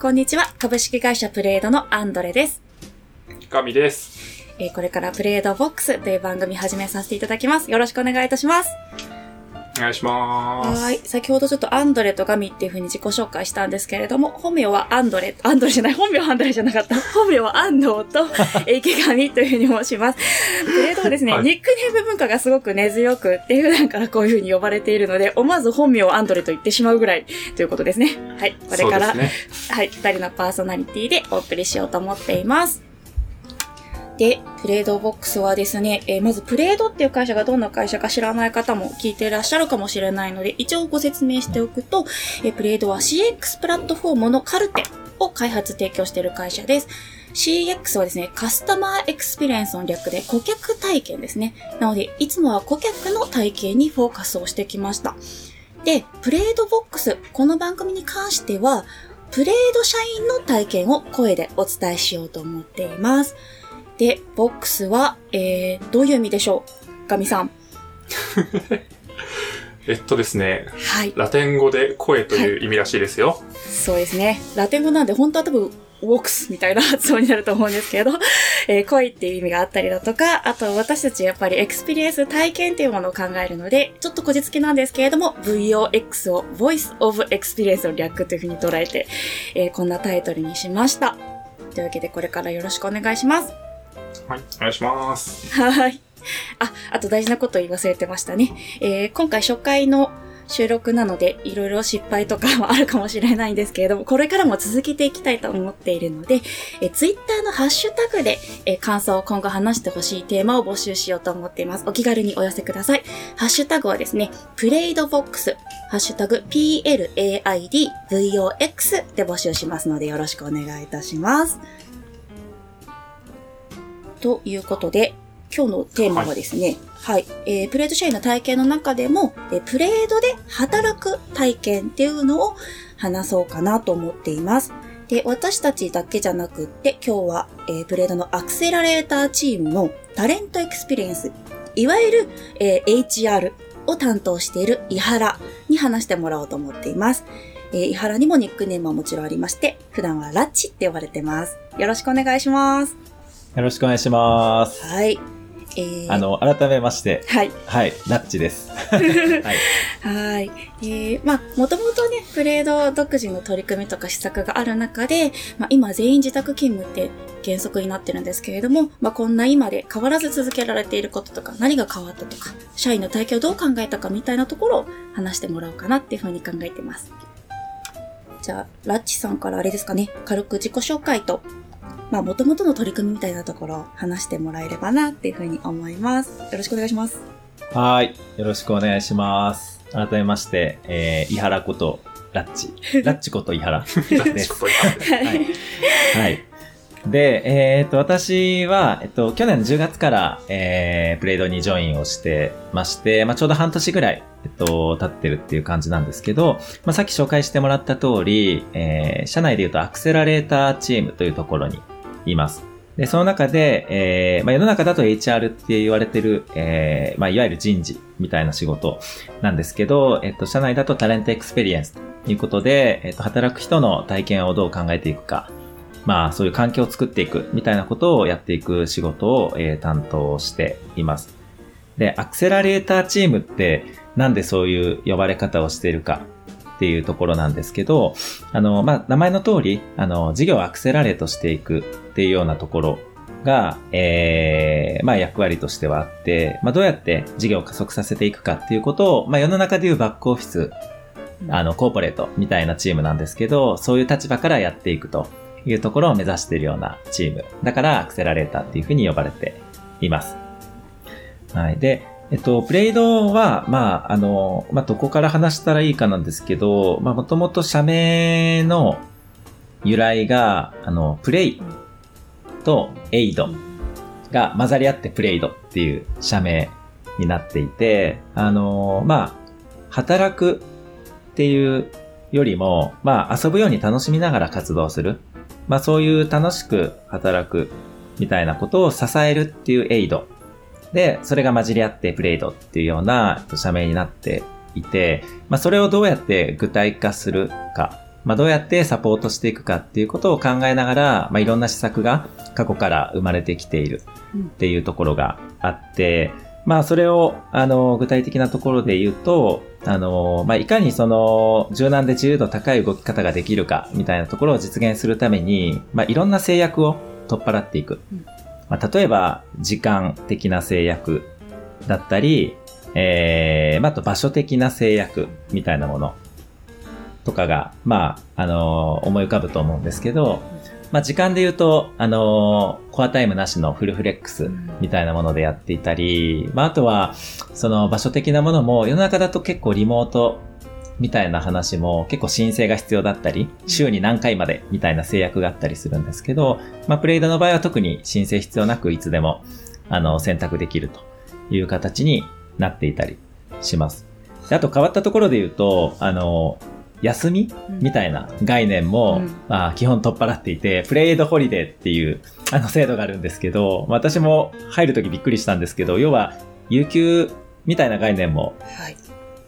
こんにちは。株式会社プレードのアンドレです。神です。えーこれからプレードボックスという番組始めさせていただきます。よろしくお願いいたします。お願いします。はい。先ほどちょっとアンドレとガミっていう風に自己紹介したんですけれども、本名はアンドレ、アンドレじゃない、本名はアンドレじゃなかった。本名は安藤と、え ー池上という風に申します。プレードはですね、はいニックネーム文化がすごく根強くって、普段からこういう風に呼ばれているので、思わず本名をアンドレと言ってしまうぐらいということですね。はい。これから、ね。はい、二人のパーソナリティでお送りしようと思っています。で、プレイドボックスはですね、えーまずプレイドっていう会社がどんな会社か知らない方も聞いていらっしゃるかもしれないので、一応ご説明しておくと、えープレイドは CX プラットフォームの KARTE を開発提供している会社です。CX はですね、 customer experience の略で顧客体験ですね。なので、いつもは顧客の体験にフォーカスをしてきました。で、プレイドボックス、この番組に関しては、プレイド社員の体験を声でお伝えしようと思っています。で、ボックスは、えー、どういう意味でしょう？ガミさん。えっとですね、はい。ラテン語で声という意味らしいですよ。そうですね。ラテン語なんで本当は多分、ウォークスみたいな 発音になると思うんですけど、えー声っていう意味があったりだとか、あと私たちやっぱり experience 体験っていうものを考えるので、ちょっとこじつけなんですけれども、VOX を Voice of Experience の略というふうに捉えて、えーこんなタイトルにしました。というわけでこれからよろしくお願いします。はい、お願いします。はい。あ、あと大事なこと言い忘れてましたね。えー今回初回の収録なので、いろいろ失敗とかもあるかもしれないんですけれども、これからも続けていきたいと思っているので、え、ツイッターのハッシュタグで、え感想を今後話してほしいテーマを募集しようと思っています。お気軽にお寄せください。ハッシュタグはですね、プレイドボックス、ハッシュタグ PLAIDVOX で募集しますので、よろしくお願いいたします。ということで、今日のテーマはですね、はい、えープレード社員の体験の中でも、えープレードで働く体験っていうのを話そうかなと思っています。で、私たちだけじゃなくって、今日は、えープレードのアクセラレーターチームの Talent Experience、いわゆる、えー HR を担当している伊原に話してもらおうと思っています。えー伊原にもニックネームはもちろんありまして、普段はラッチって呼ばれてます。よろしくお願いします。よろしくお願いします。はい。えーあ、の、改めまして、はい。はい、ラッチです。はい。はい。えー、まあ、もともとね、プレード独自の取り組みとか施策がある中で、まあ、今全員自宅勤務って原則になってるんですけれども、まあ、こんな今で変わらず続けられていることとか、何が変わったとか、社員の体験をどう考えたかみたいなところを話してもらおうかなっていうふうに考えてます。じゃあ、ラッチさんからあれですかね、軽く自己紹介と、まあ、元々の取り組みみたいなところを話してもらえればなっていうふうに思います。よろしくお願いします。はい。よろしくお願いします。改めまして、えー、伊原こと、ラッチ。ラッチこと伊原です。はい。はい。で、えーっと、私は、えっと、去年の10月から、えー、プレイドにジョインをしてまして、まあ、ちょうど半年ぐらい、えっと、経ってるっていう感じなんですけど、まあ、さっき紹介してもらった通り、えー、社内で言うとアクセラレーターチームというところにいます。で、その中で、えー、まあ、世の中だと HR って言われてる、えー、まあ、いわゆる人事みたいな仕事なんですけど、えっと、社内だと Talent Experienceということで、えっと、働く人の体験をどう考えていくか、まあ、そういう環境を作っていくみたいなことをやっていく仕事を、えー担当しています。で、アクセラレーターチームってなんでそういう呼ばれ方をしているかっていうところなんですけど、あの、まあ、名前の通り、あの、事業をアクセラレートしていくっていうようなところが、えー、まあ、役割としてはあって、まあ、どうやって事業を加速させていくかっていうことを、まあ、世の中でいうバックオフィスあの、コーポレートみたいなチームなんですけど、そういう立場からやっていくというところを目指しているようなチーム。だから、アクセラレーターっていうふうに呼ばれています。はい。で、えっと、プレイドは、まあ、あの、まあ、どこから話したらいいかなんですけど、まあ、もともと社名の由来が、あの、プレイとエイドが混ざり合ってプレイドっていう社名になっていて、あの、まあ、働くっていうよりも、まあ遊ぶように楽しみながら活動する。まあそういう楽しく働くみたいなことを支えるっていうエイド。で、それが混じり合ってプレイドっていうような社名になっていて、まあそれをどうやって具体化するかまあ、どうやってサポートしていくかっていうことを考えながら、まあ、いろんな施策が過去から生まれてきているっていうところがあって、まあ、それを、あの、具体的なところで言うと、あの、まあ、いかにその、柔軟で自由度高い動き方ができるか、みたいなところを実現するために、まあ、いろんな制約を取っ払っていく。うんまあ、例えば、時間的な制約だったり、えー、まあ、あと場所的な制約みたいなものとかが、まあ、あの思い浮かぶと思うんですけど、まあ、時間で言うと、あのコアタイムなしのフルフレックスみたいなものでやっていたり、まあ、あとは、その場所的なものも、世の中だと結構リモートみたいな話も結構申請が必要だったり、週に何回までみたいな制約があったりするんですけど、まあ、プレイドの場合は特に申請必要なくいつでも、あの、選択できるという形になっていたりします。であと変わったところで言うと、あの、休み？みたいな概念も、うん。まあ、基本取っ払っていて、プレイドホリデーっていうあの制度があるんですけど、私も入るときびっくりしたんですけど、要は、有給みたいな概念もはい。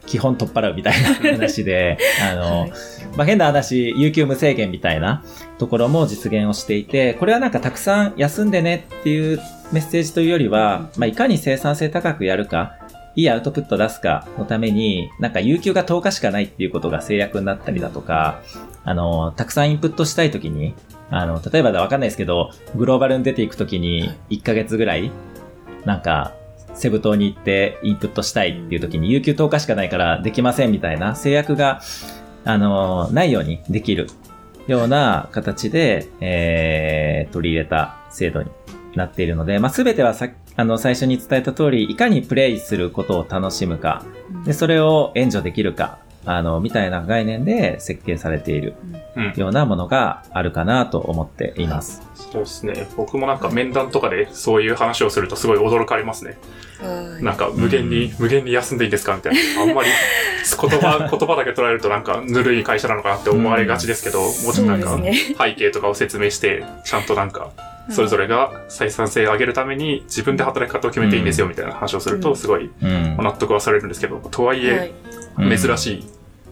基本取っ払うみたいな話で、あの、はい。まあ、変な話、有給無制限みたいなところも実現をしていて、これはなんかたくさん休んでねっていうメッセージというよりは、まあ、いかに生産性高くやるか、いいアウトプット出すかのために、なんか有給が10日しかないっていうことが制約になったりだとか、あの、たくさんインプットしたいときに、あの、例えばわかんないですけど、グローバルに出ていくときに1ヶ月ぐらい、なんか、セブ島に行ってインプットしたいっていう時に有給10日しかないからできませんみたいな制約が、あのないようにできるような形で、えー、取り入れた制度になっているので、まあ、すべてはさあの、最初に伝えた通り、いかにプレイすることを楽しむか、で、それを援助できるか、あの、みたいな概念で設計されているうん。ようなものがあるかなと思っています。そうですね。僕もなんか面談とかでそういう話をするとすごい驚かれますね。はいなんか無限に、無限に休んでいいんですかみたいな。あんまり言葉、言葉だけ捉えるとなんかぬるい会社なのかなって思われがちですけど、もうちょっとなんか背景とかを説明して、ちゃんとなんか、それぞれが採算性を上げるために自分で働き方を決めていいんですよみたいな話をすると、うんすごいうん。納得はされるんですけど、とはいはえい、珍しい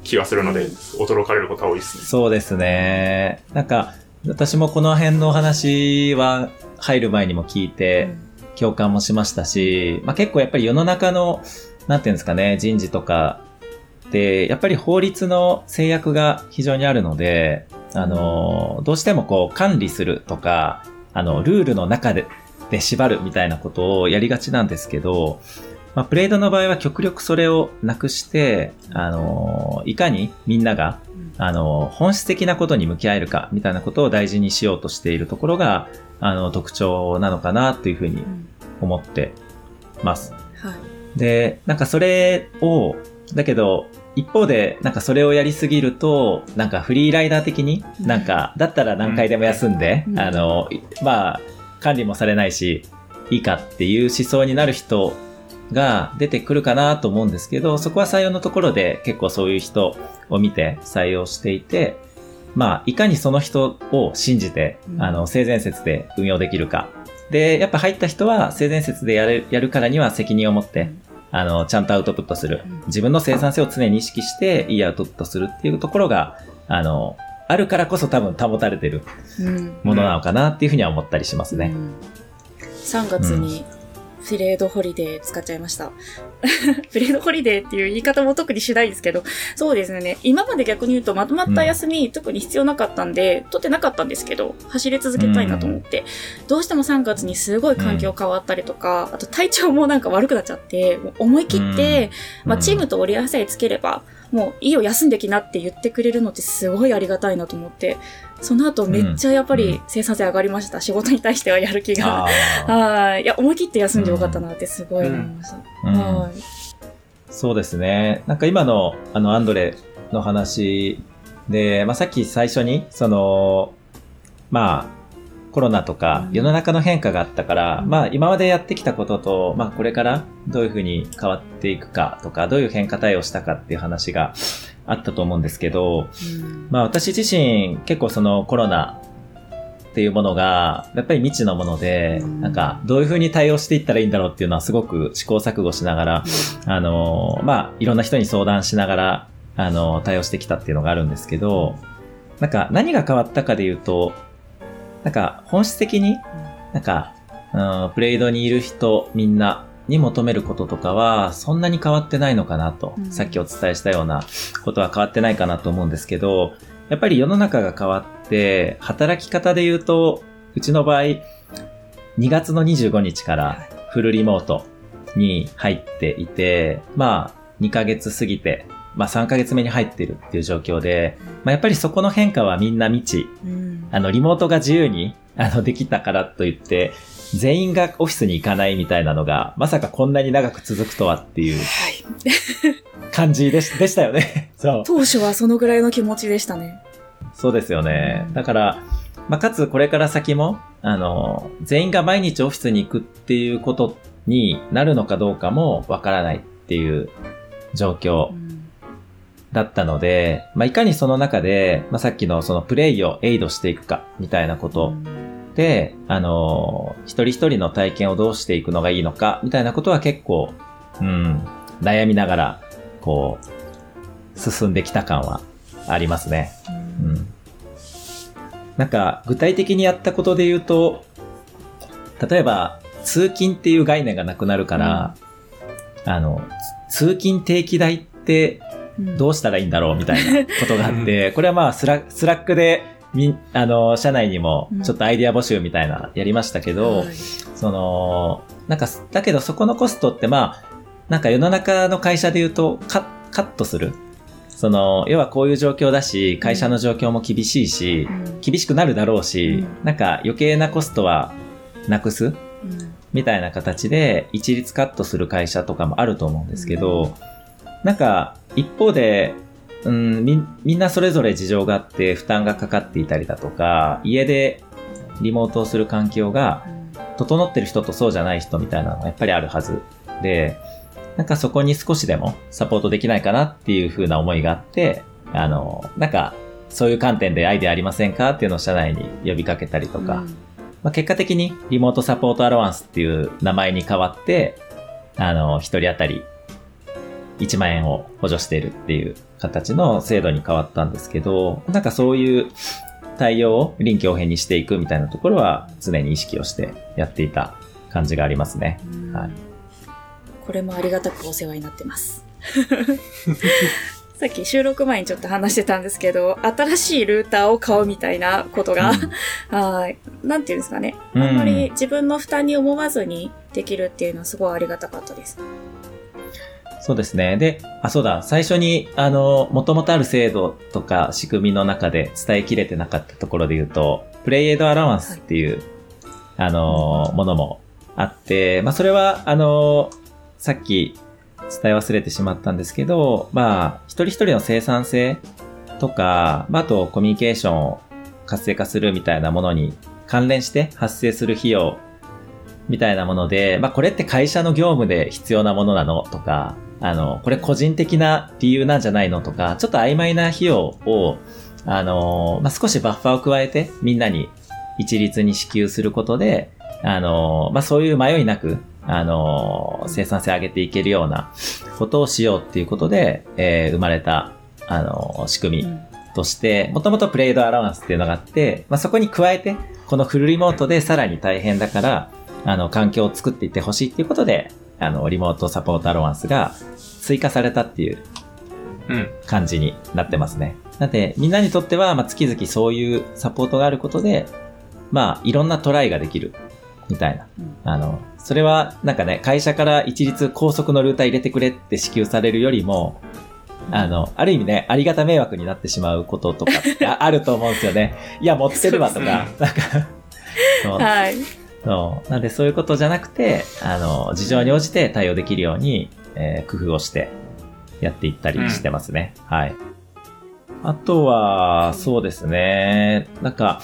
気がするので、うん驚かれることは多いですね。そうですね。なんか、私もこの辺のお話は入る前にも聞いて、共感もしましたし、まあ、結構やっぱり世の中の、なんていうんですかね、人事とかで、やっぱり法律の制約が非常にあるので、あの、どうしてもこう管理するとか、あの、ルールの中で、で縛るみたいなことをやりがちなんですけど、まあ、プレードの場合は極力それをなくして、あの、いかにみんなが、あの、本質的なことに向き合えるか、みたいなことを大事にしようとしているところが、あの、特徴なのかな、というふうにうん思ってます。はい。で、なんかそれを、だけど、一方で、なんかそれをやりすぎると、なんかフリーライダー的に、うん。なんか、だったら何回でも休んで、うん。あの、いまあ、管理もされないし、いいかっていう思想になる人が出てくるかなと思うんですけど、そこは採用のところで結構そういう人を見て採用していて、まあ、いかにその人を信じて、うん。あの、性善説で運用できるか。で、やっぱ入った人は性善説でやる、やるからには責任を持って、あの、ちゃんとアウトプットするうん。自分の生産性を常に意識して、いいアウトプットするっていうところが、あの、あるからこそ多分保たれてるうんものなのかなっていうふうには思ったりしますね。うん3月にフレードホリデー使っちゃいました。フレードホリデーっていう言い方も特にしないですけど、そうですね。今まで逆に言うとまとまった休み、特に必要なかったんで、取ってなかったんですけど、走り続けたいなと思って、どうしても3月にすごい環境変わったりとか、あと体調もなんか悪くなっちゃって、思い切って、まあ、チームと折り合わせつければ、もういいよ休んできなって言ってくれるのってすごいありがたいなと思って、その後めっちゃやっぱりうん生産性上がりました。仕事に対してはやる気が。はい。いや、思い切って休んでよかったなってすごい思いました。うんはい。そうですね。なんか今の、あの、アンドレの話で、まあ、さっき最初に、その、まあ、コロナとかうん。世の中の変化があったから、うん。まあ今までやってきたことと、まあこれからどういうふうに変わっていくかとか、どういう変化対応したかっていう話があったと思うんですけど、うん。まあ私自身結構そのコロナっていうものがやっぱり未知のもので、うん。なんかどういうふうに対応していったらいいんだろうっていうのはすごく試行錯誤しながら、あの、まあいろんな人に相談しながら、あの、対応してきたっていうのがあるんですけど、なんか何が変わったかで言うと、なんか本質的に、なんか、うん、プレイドにいる人みんなに求めることとかはそんなに変わってないのかなと、うん。さっきお伝えしたようなことは変わってないかなと思うんですけど、やっぱり世の中が変わって、働き方で言うと、うちの場合、2月の25日からフルリモートに入っていて、まあ、2ヶ月過ぎて、まあ3ヶ月目に入ってるっていう状況で、まあやっぱりそこの変化はみんな未知。うんあの、リモートが自由に、あの、できたからといって、全員がオフィスに行かないみたいなのが、まさかこんなに長く続くとはっていうはい。感じでし でしたよね。そう。当初はそのぐらいの気持ちでしたね。そうですよね。だから、まあ、かつこれから先も、あの、全員が毎日オフィスに行くっていうことになるのかどうかもわからないっていう状況うんだったので、まあ、いかにその中で、まあ、さっきのそのプレイをエイドしていくかみたいなことで、あの、一人一人の体験をどうしていくのがいいのかみたいなことは結構、うん、悩みながら、こう、進んできた感はありますね。うん。なんか、具体的にやったことで言うと、例えば、通勤っていう概念がなくなるから、あの、つ通勤定期代ってうんどうしたらいいんだろうみたいなことがあって、これはまあスラ、スラックで、み、あの、社内にもちょっとアイディア募集みたいなやりましたけど、はい。その、なんか、だけどそこのコストってまあ、なんか世の中の会社で言うとカカットする。その、要はこういう状況だし、会社の状況も厳しいし、うん。厳しくなるだろうし、うん。なんか余計なコストはなくす？うん。みたいな形で一律カットする会社とかもあると思うんですけど、なんか一方で、うん、みみんなそれぞれ事情があって負担がかかっていたりだとか、家でリモートをする環境が整ってる人とそうじゃない人みたいなのがやっぱりあるはずで、なんかそこに少しでもサポートできないかなっていう風な思いがあって、あの、なんかそういう観点でアイデアありませんかっていうのを社内に呼びかけたりとか、うん。まあ、結果的にリモートサポートアロワンスっていう名前に変わって、あの、一人当たり1万円を補助しているっていう形の制度に変わったんですけど、なんかそういう対応を臨機応変にしていくみたいなところは常に意識をしてやっていた感じがありますね。うんはいこれもありがたくお世話になってます。さっき収録前にちょっと話してたんですけど、新しいルーターを買うみたいなことが、はい。なんていうんですかね。うんあんまり自分の負担に思わずにできるっていうのはすごいありがたかったです。そうですね。で、あ、そうだ、最初に、あの、元々ある制度とか仕組みの中で伝えきれてなかったところで言うと、プレイエイドアラワンスっていう、あの、ものもあって、まあ、それは、あの、さっき伝え忘れてしまったんですけど、まあ、一人一人の生産性とか、まあ、あとコミュニケーションを活性化するみたいなものに関連して発生する費用みたいなもので、まあこれって会社の業務で必要なものなのとか、あの、これ個人的な理由なんじゃないのとか、ちょっと曖昧な費用を、あの、まあ少しバッファーを加えてみんなに一律に支給することで、あの、まあそういう迷いなく、あの、生産性上げていけるようなことをしようっていうことで、えー生まれた、あの、仕組みとして、もともとプレイドアラウンスっていうのがあって、まあ、そこに加えて、このフルリモートでさらに大変だから、あの、環境を作っていってほしいっていうことで、あの、リモートサポートアラウンスが追加されたっていううん。感じになってますね。なので、みんなにとっては、まあ、月々そういうサポートがあることで、まあ、いろんなトライができる、みたいな。うんあの、それは、なんかね、会社から一律高速のルーター入れてくれって支給されるよりも、あの、ある意味ね、ありがた迷惑になってしまうこととかってああると思うんですよね。いや、持ってるわとか、なんか、そうはい。そう。なんでそういうことじゃなくて、あの、事情に応じて対応できるように、えー工夫をしてやっていったりしてますね。はい。あとは、そうですね。なんか、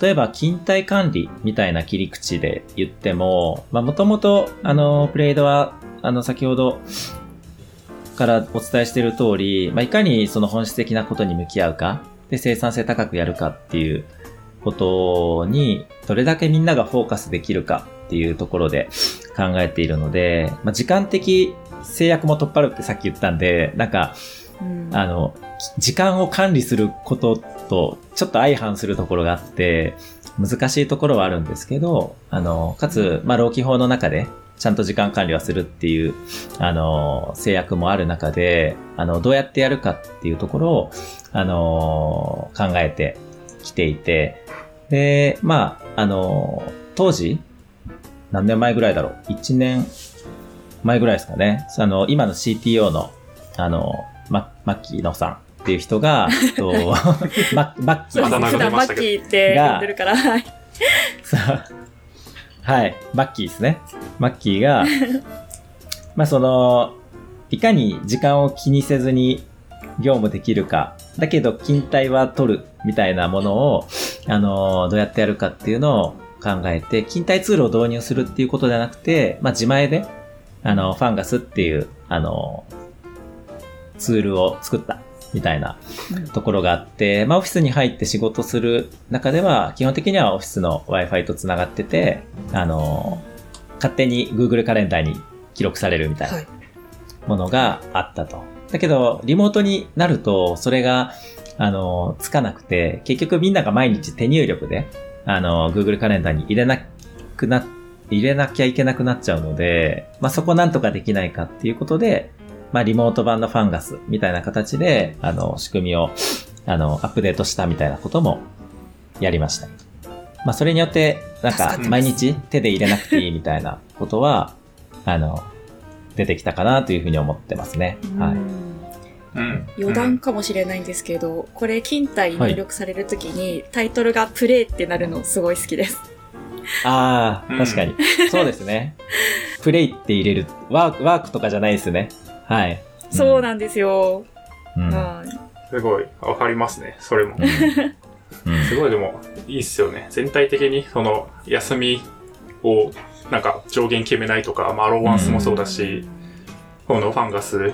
例えば、勤怠管理みたいな切り口で言っても、まあ、もともと、あの、プレイドは、あの、先ほどからお伝えしている通り、まあ、いかにその本質的なことに向き合うか、で、生産性高くやるかっていうことに、どれだけみんながフォーカスできるかっていうところで考えているので、まあ、時間的制約も取っ払うってさっき言ったんで、なんか、うん。あの、時間を管理することとちょっと相反するところがあって、難しいところはあるんですけど、あの、かつ、まあ、労基法の中で、ちゃんと時間管理はするっていう、あの、制約もある中で、あの、どうやってやるかっていうところを、あの、考えてきていて、で、まあ、あの、当時、何年前ぐらいだろう ?1 年前ぐらいですかね。あの、今の CTO の、あの、ま、マッキーノさんっていう人が、えっと、ママッキーあだ名が普段マッキーって呼んでるから、はい。はい、マッキーですね。マッキーが、まあその、いかに時間を気にせずに業務できるか、だけど勤怠は取るみたいなものを、あの、どうやってやるかっていうのを考えて、勤怠ツールを導入するっていうことではなくて、まあ自前で、あの、ファンガスっていう、あの、ツールを作ったみたいなところがあって、まあオフィスに入って仕事する中では、基本的にはオフィスの Wi-Fi と繋がってて、あの、勝手に Google カレンダーに記録されるみたいなはいものがあったと。だけど、リモートになると、それが、あの、つかなくて、結局みんなが毎日手入力で、あの、Google カレンダーに入れなくな、入れなきゃいけなくなっちゃうので、まあ、そこなんとかできないかっていうことで、まあ、リモート版のファンガスみたいな形で、あの、仕組みを、あの、アップデートしたみたいなこともやりました。まあ、それによって、なんか毎日手で入れなくていいみたいなことは、あの、出てきたかなというふうに思ってますね。はい。うん。余談かもしれないんですけど、これ、勤怠入力されるときに、タイトルがプレイってなるのすごい好きです。ああ、うん確かに。そうですね。プレイって入れる。ワーク、ワークとかじゃないですね。はい。そうなんですよ。うん。すごい、わかりますね、それも。うんすごいでも、いいっすよね。全体的に、その、休みを、なんか上限決めないとか、まあ、アローワンスもそうだし、このファンガス、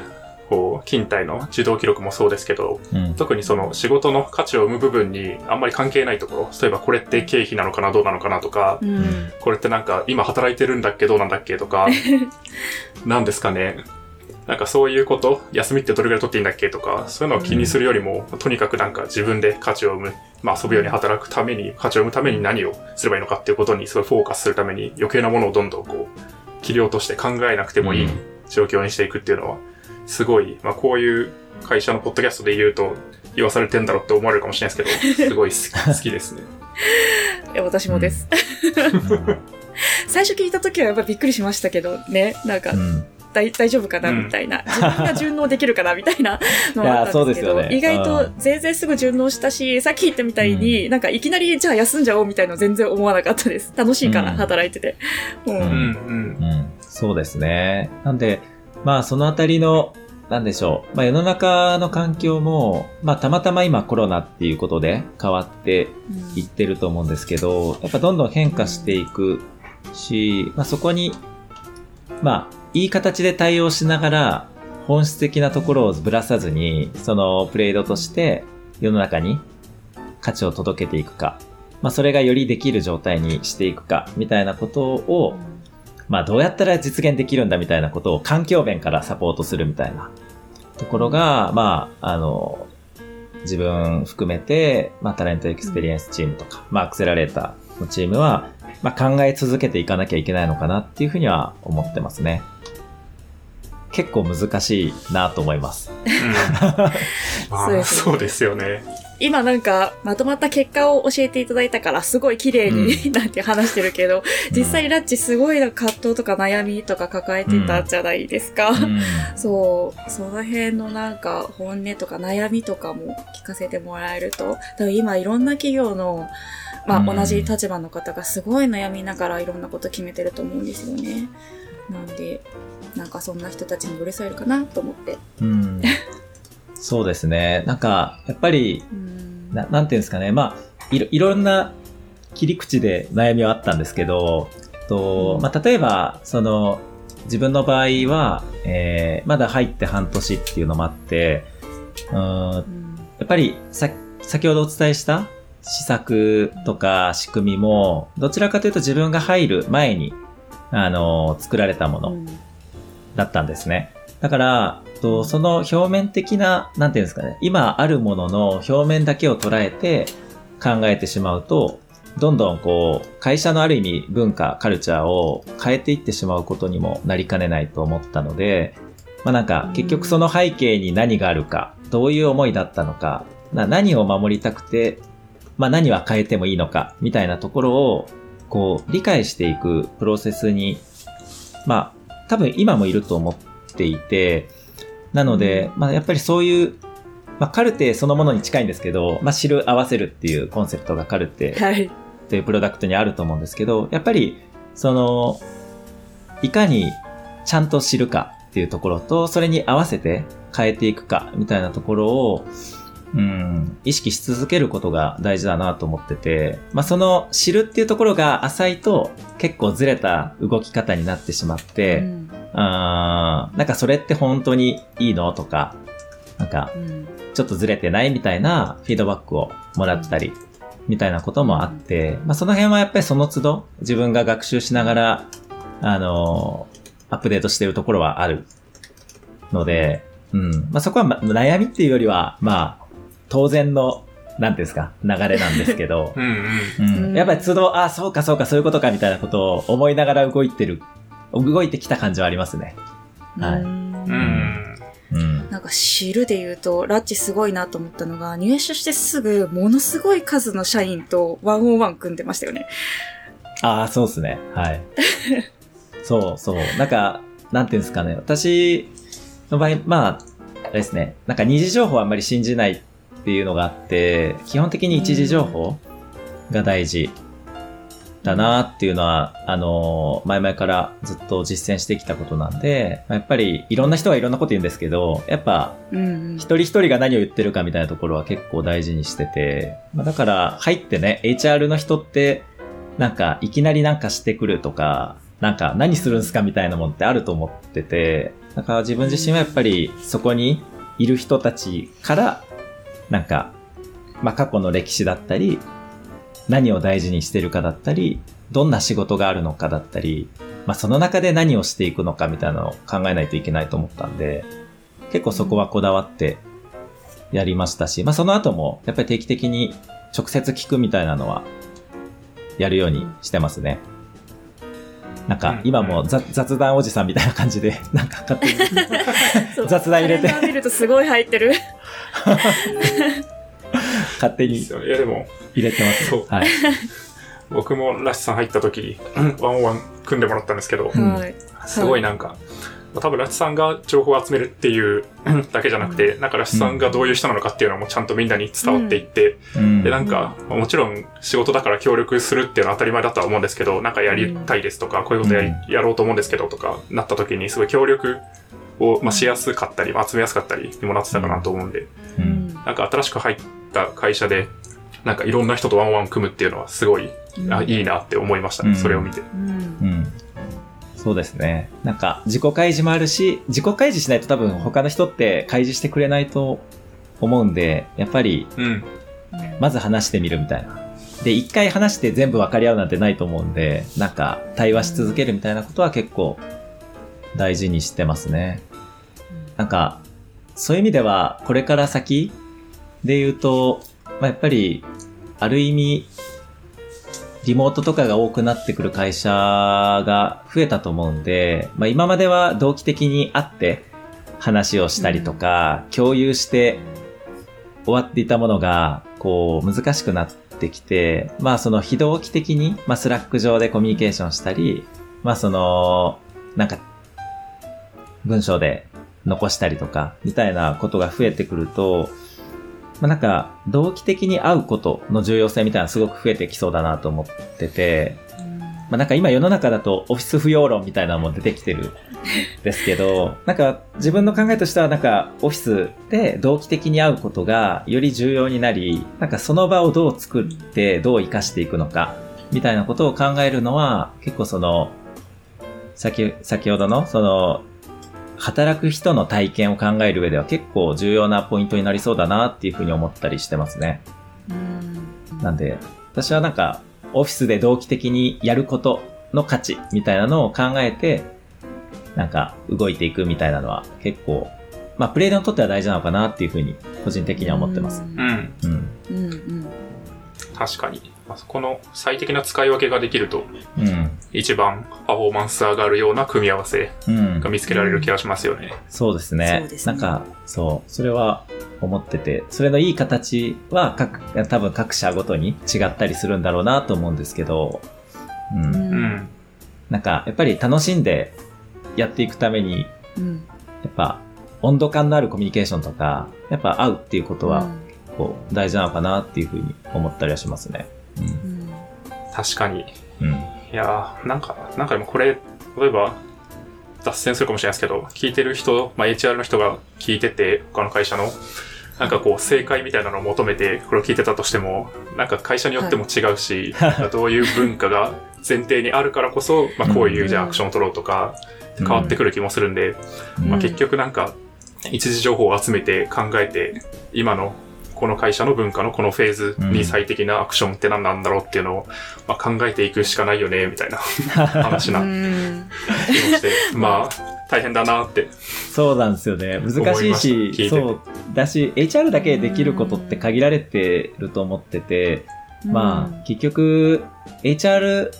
こう、勤怠の自動記録もそうですけど、うん。特にその仕事の価値を生む部分にあんまり関係ないところ、例えばこれって経費なのかな、どうなのかなとかう、ん。これってなんか今働いてるんだっけ、どうなんだっけとか、なんですかね。なんかそういうこと、休みってどれぐらい取っていいんだっけとか、そういうのを気にするよりも、とにかくなんか自分で価値を生む、まあ遊ぶように働くために、価値を生むために何をすればいいのかっていうことにすごいフォーカスするために余計なものをどんどんこう、切り落として考えなくてもいいうん状況にしていくっていうのは、すごい、まあこういう会社のポッドキャストで言うと、言わされてんだろうって思われるかもしれないですけど、すごい好き好きですね。いや私もです。最初聞いた時はやっぱびっくりしましたけどね、なんかうん。大大丈夫かなうんみたいな、自分が順応できるかなみたいなのがあったんですけど、いやそうですよね意外とうん全然すぐ順応したし、さっき言ったみたいに、なんかいきなりじゃあ休んじゃおうみたいなの全然思わなかったです。楽しいから、うん働いてて。うんうんうん、うん。うん。そうですね。なんで、まあそのあたりの、なんでしょう。まあ世の中の環境も、まあたまたま今コロナっていうことで変わっていってると思うんですけど、やっぱどんどん変化していくし、まあそこに、まあいい形で対応しながら、本質的なところをぶらさずに、そのプレイドとして世の中に価値を届けていくか、まあそれがよりできる状態にしていくか、みたいなことを、まあどうやったら実現できるんだみたいなことを環境面からサポートするみたいな。ところが、まあ、あの、自分含めて、まあ Talent Experience チームとか、まあアクセラレーターのチームは、まあ考え続けていかなきゃいけないのかなっていうふうには思ってますね。結構難しいなと思います。そうですよね。今なんかまとまった結果を教えていただいたからすごい綺麗に、なんて話してるけど、実際ラッチすごいな葛藤とか悩みとか抱えてたじゃないですか。うん そう、その辺のなんか本音とか悩みとかも聞かせてもらえると、多分今いろんな企業の、まうんあ同じ立場の方がすごい悩みながらいろんなこと決めてると思うんですよね。なんで、なんかそんな人たちに寄り添えるかなと思って。うん そうですね。なんか、やっぱり、うんななんていうんですかね。まあ、いろ、いろんな切り口で悩みはあったんですけど、と、まあ、例えば、その、自分の場合は、えー、まだ入って半年っていうのもあって、うーん、やっぱり、さ、先ほどお伝えした施策とか仕組みも、どちらかというと自分が入る前に、あの、作られたものうんだったんですね。だから、とその表面的な、なんていうんですかね、今あるものの表面だけを捉えて考えてしまうと、どんどんこう、会社のある意味文化、カルチャーを変えていってしまうことにもなりかねないと思ったので、まあなんか結局その背景に何があるか、どういう思いだったのか、な何を守りたくて、まあ何は変えてもいいのか、みたいなところを、こう、理解していくプロセスに、まあ、多分今もいると思っていて、なので、まあやっぱりそういう、まあカルテそのものに近いんですけど、まあ知る合わせるっていうコンセプトがカルテはい。というプロダクトにあると思うんですけど、やっぱり、その、いかにちゃんと知るかっていうところと、それに合わせて変えていくかみたいなところを、うん、意識し続けることが大事だなと思ってて、まあその知るっていうところが浅いと結構ずれた動き方になってしまって、うん。あーなんかそれって本当にいいのとか、なんかうん。ちょっとずれてないみたいなフィードバックをもらったり、みたいなこともあって、まあその辺はやっぱりその都度自分が学習しながら、あのアップデートしてるところはあるので、うん。まあそこはま悩みっていうよりは、まあ、当然の、なんですか、流れなんですけど う、んうん。やっぱり都度、あ、そうかそうかそういうことかみたいなことを思いながら動いてる、動いてきた感じはありますね。はい。なんか知るで言うと、ラッチすごいなと思ったのが、入社してすぐ、ものすごい数の社員とワンオンワン組んでましたよね。ああ、そうですね。はい。そうそう。なんか、なんていうんですかね。私の場合、まあ、あれですね。なんか二次情報はあんまり信じないっていうのがあって、基本的に一次情報が大事だなっていうのは、あの、前々からずっと実践してきたことなんで、やっぱりいろんな人がいろんなこと言うんですけど、やっぱ一人一人が何を言ってるかみたいなところは結構大事にしてて、まあ、だから入ってね、HR の人って、なんかいきなりなんかしてくるとか、なんか何するんすかみたいなもんってあると思ってて、だから自分自身はやっぱりそこにいる人たちから、なんか、まあ過去の歴史だったり、何を大事にしてるかだったり、どんな仕事があるのかだったり、まあその中で何をしていくのかみたいなのを考えないといけないと思ったんで、結構そこはこだわってやりましたし、まあその後もやっぱり定期的に直接聞くみたいなのはやるようにしてますね。なんか今も雑雑談おじさんみたいな感じで、なんか勝手に そう雑談入れてカレンダー見るとすごい入ってる。勝手にいやでも、入れてますそう。はい。僕もラッシュさん入った時 ワンオンワン組んでもらったんですけど、うんはい。すごいなんか、多分ラッシュさんが情報を集めるっていう だけじゃなくて、なんかラッシュさんがどういう人なのかっていうのもちゃんとみんなに伝わっていって、うんで、なんか、もちろん仕事だから協力するっていうのは当たり前だとは思うんですけど、なんかやりたいですとか、こういうことややろうと思うんですけどとか、なった時にすごい協力を、まあ、しやすかったり、まあ集めやすかったりにもなってたかなと思うんで、ううんんなんか新しく入った会社で、なんかいろんな人とワンワン組むっていうのはすごい、あいいなって思いましたね、うんそれを見て。うんうん。そうですね。なんか、自己開示もあるし、自己開示しないと多分他の人って開示してくれないと思うんで、やっぱり、うん。まず話してみるみたいな。で、一回話して全部分かり合うなんてないと思うんで、なんか、対話し続けるみたいなことは結構大事にしてますね。なんか、そういう意味では、これから先で言うと、まあ、やっぱり、ある意味、リモートとかが多くなってくる会社が増えたと思うんで、まあ、今までは同期的に会って話をしたりとか、共有して終わっていたものが、こう、難しくなってきて、まあ、その非同期的に、まあ、スラック上でコミュニケーションしたり、まあ、その、なんか、文章で残したりとか、みたいなことが増えてくると、まあ、なんか、同期的に会うことの重要性みたいなのすごく増えてきそうだなと思ってて、まあ、なんか今世の中だとオフィス不要論みたいなのも出てきてるんですけど、なんか自分の考えとしてはなんかオフィスで同期的に会うことがより重要になり、なんかその場をどう作ってどう活かしていくのか、みたいなことを考えるのは結構その、先、先ほどのその、働く人の体験を考える上では結構重要なポイントになりそうだなっていうふうに思ったりしてますね。うんなんで、私はなんか、オフィスで同期的にやることの価値みたいなのを考えて、なんか動いていくみたいなのは結構、まあプレイヤーにとっては大事なのかなっていうふうに個人的には思ってます。う。うんん。うん。うんうん。確かに。まあそこの最適な使い分けができると、うん。一番パフォーマンス上がるような組み合わせうんが。見つけられる気がしますよね。そうですね。そうですねなんか、そう、それは思ってて、それのいい形は各、多分各社ごとに違ったりするんだろうなと思うんですけど、うん。うんうん。なんか、やっぱり楽しんでやっていくために、うん。やっぱ、温度感のあるコミュニケーションとか、やっぱ合うっていうことは、こう、大事なのかなっていうふうに思ったりはしますね。うん。確かに。うん。うん。いやー、なんか、なんかでもこれ、例えば、脱線するかもしれないですけど、聞いてる人、まあ、HR の人が聞いてて、他の会社の、なんかこう、正解みたいなのを求めて、これを聞いてたとしても、なんか会社によっても違うし、どういう文化が前提にあるからこそ、まあ、こういう、じゃあアクションを取ろうとか、変わってくる気もするんで、まあ、結局なんか、一時情報を集めて考えて、今のこの会社の文化のこのフェーズに最適なアクションって何なんだろうっていうのを、まあ、考えていくしかないよね、みたいな 話なうん。気もして、まあ、大変だなって。そうなんですよね。難しいしいし、ててそう。だし、HR だけできることって限られてると思ってて、まあ、結局、HR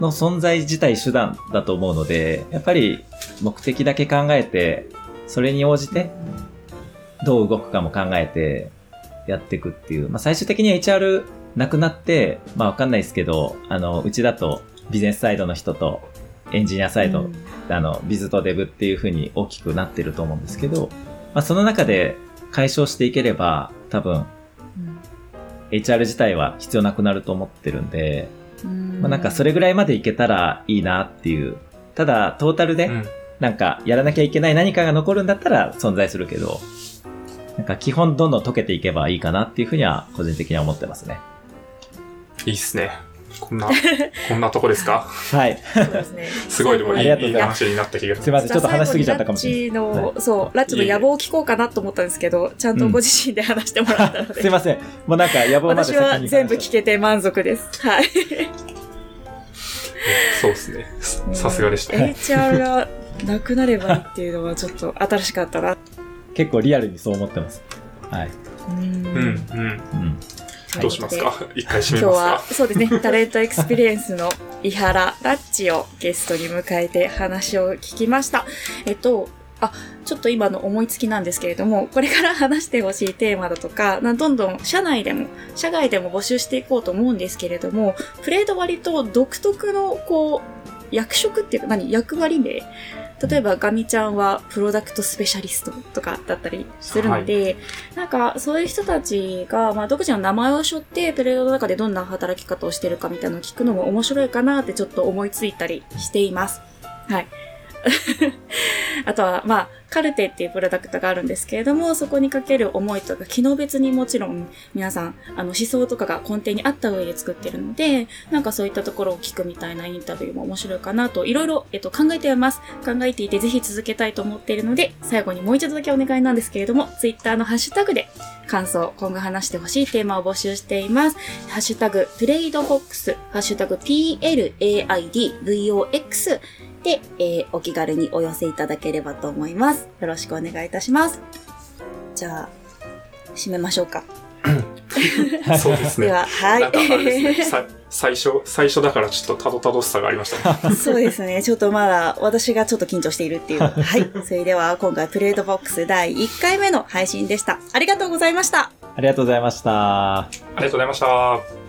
の存在自体手段だと思うので、やっぱり目的だけ考えて、それに応じてどう動くかも考えてやっていくっていう。まあ最終的に HR なくなって、まあわかんないですけど、あの、うちだとビジネスサイドの人とエンジニアサイド、うんあの、ビズとデブっていう風に大きくなってると思うんですけど、まあその中で解消していければ、多分うん HR 自体は必要なくなると思ってるんで、うんまあなんかそれぐらいまでいけたらいいなっていう。ただ、トータルで、うん。なんかやらなきゃいけない何かが残るんだったら存在するけど、なんか基本どんどん解けていけばいいかなっていうふうには個人的には思ってますね。いいっすね。こんな、こんなとこですか？はい。そうですね。すごいでもいいありがとうございいい話になった気がする。すいません、ちょっと話しすぎちゃったかもしれない。ラッチの、はそう、ラッチの野望を聞こうかなと思ったんですけど、ちゃんとご自身で話してもらったので。すいません。もうなんか野望まで私先には全部聞けて満足です。はい。そうですね。ささすがでした。HR がなくなればいいっていうのはちょっと新しかったな。結構リアルにそう思ってます。はい。うん、うん。うん。どうしますか？一回締め今日ますか？は、そうですね、Talent Experience の伊原ラッチをゲストに迎えて話を聞きました。えっと、あ、ちょっと今の思いつきなんですけれども、これから話してほしいテーマだとか、などんどん社内でも、社外でも募集していこうと思うんですけれども、プレード割と独特の、こう、役職っていうか何役割名例えばガミちゃんはプロダクトスペシャリストとかだったりするので、なんかそういう人たちが、まあ、独自の名前を背負ってプレーの中でどんな働き方をしてるかみたいなのを聞くのも面白いかなってちょっと思いついたりしています。はい。あとは、まあ、カルテっていうプロダクトがあるんですけれども、そこにかける思いとか、機能別にもちろん、皆さん、あの、思想とかが根底にあった上で作ってるので、なんかそういったところを聞くみたいなインタビューも面白いかなと、いろいろ、えっと、考えています。考えていて、ぜひ続けたいと思っているので、最後にもう一度だけお願いなんですけれども、ツイッターのハッシュタグで、感想、今後話してほしいテーマを募集しています。ハッシュタグ、プレイドボックス、ハッシュタグ、PLAIDVOX で、えーお気軽にお寄せいただければと思います。よろしくお願いいたします。じゃあ、締めましょうか。そうですね。では、はい。最初、最初だからちょっとたどたどしさがありましたね。そうですね。ちょっとまだ私がちょっと緊張しているっていう。はい。それでは今回プレートボックス第1回目の配信でした。ありがとうございました。ありがとうございました。ありがとうございました。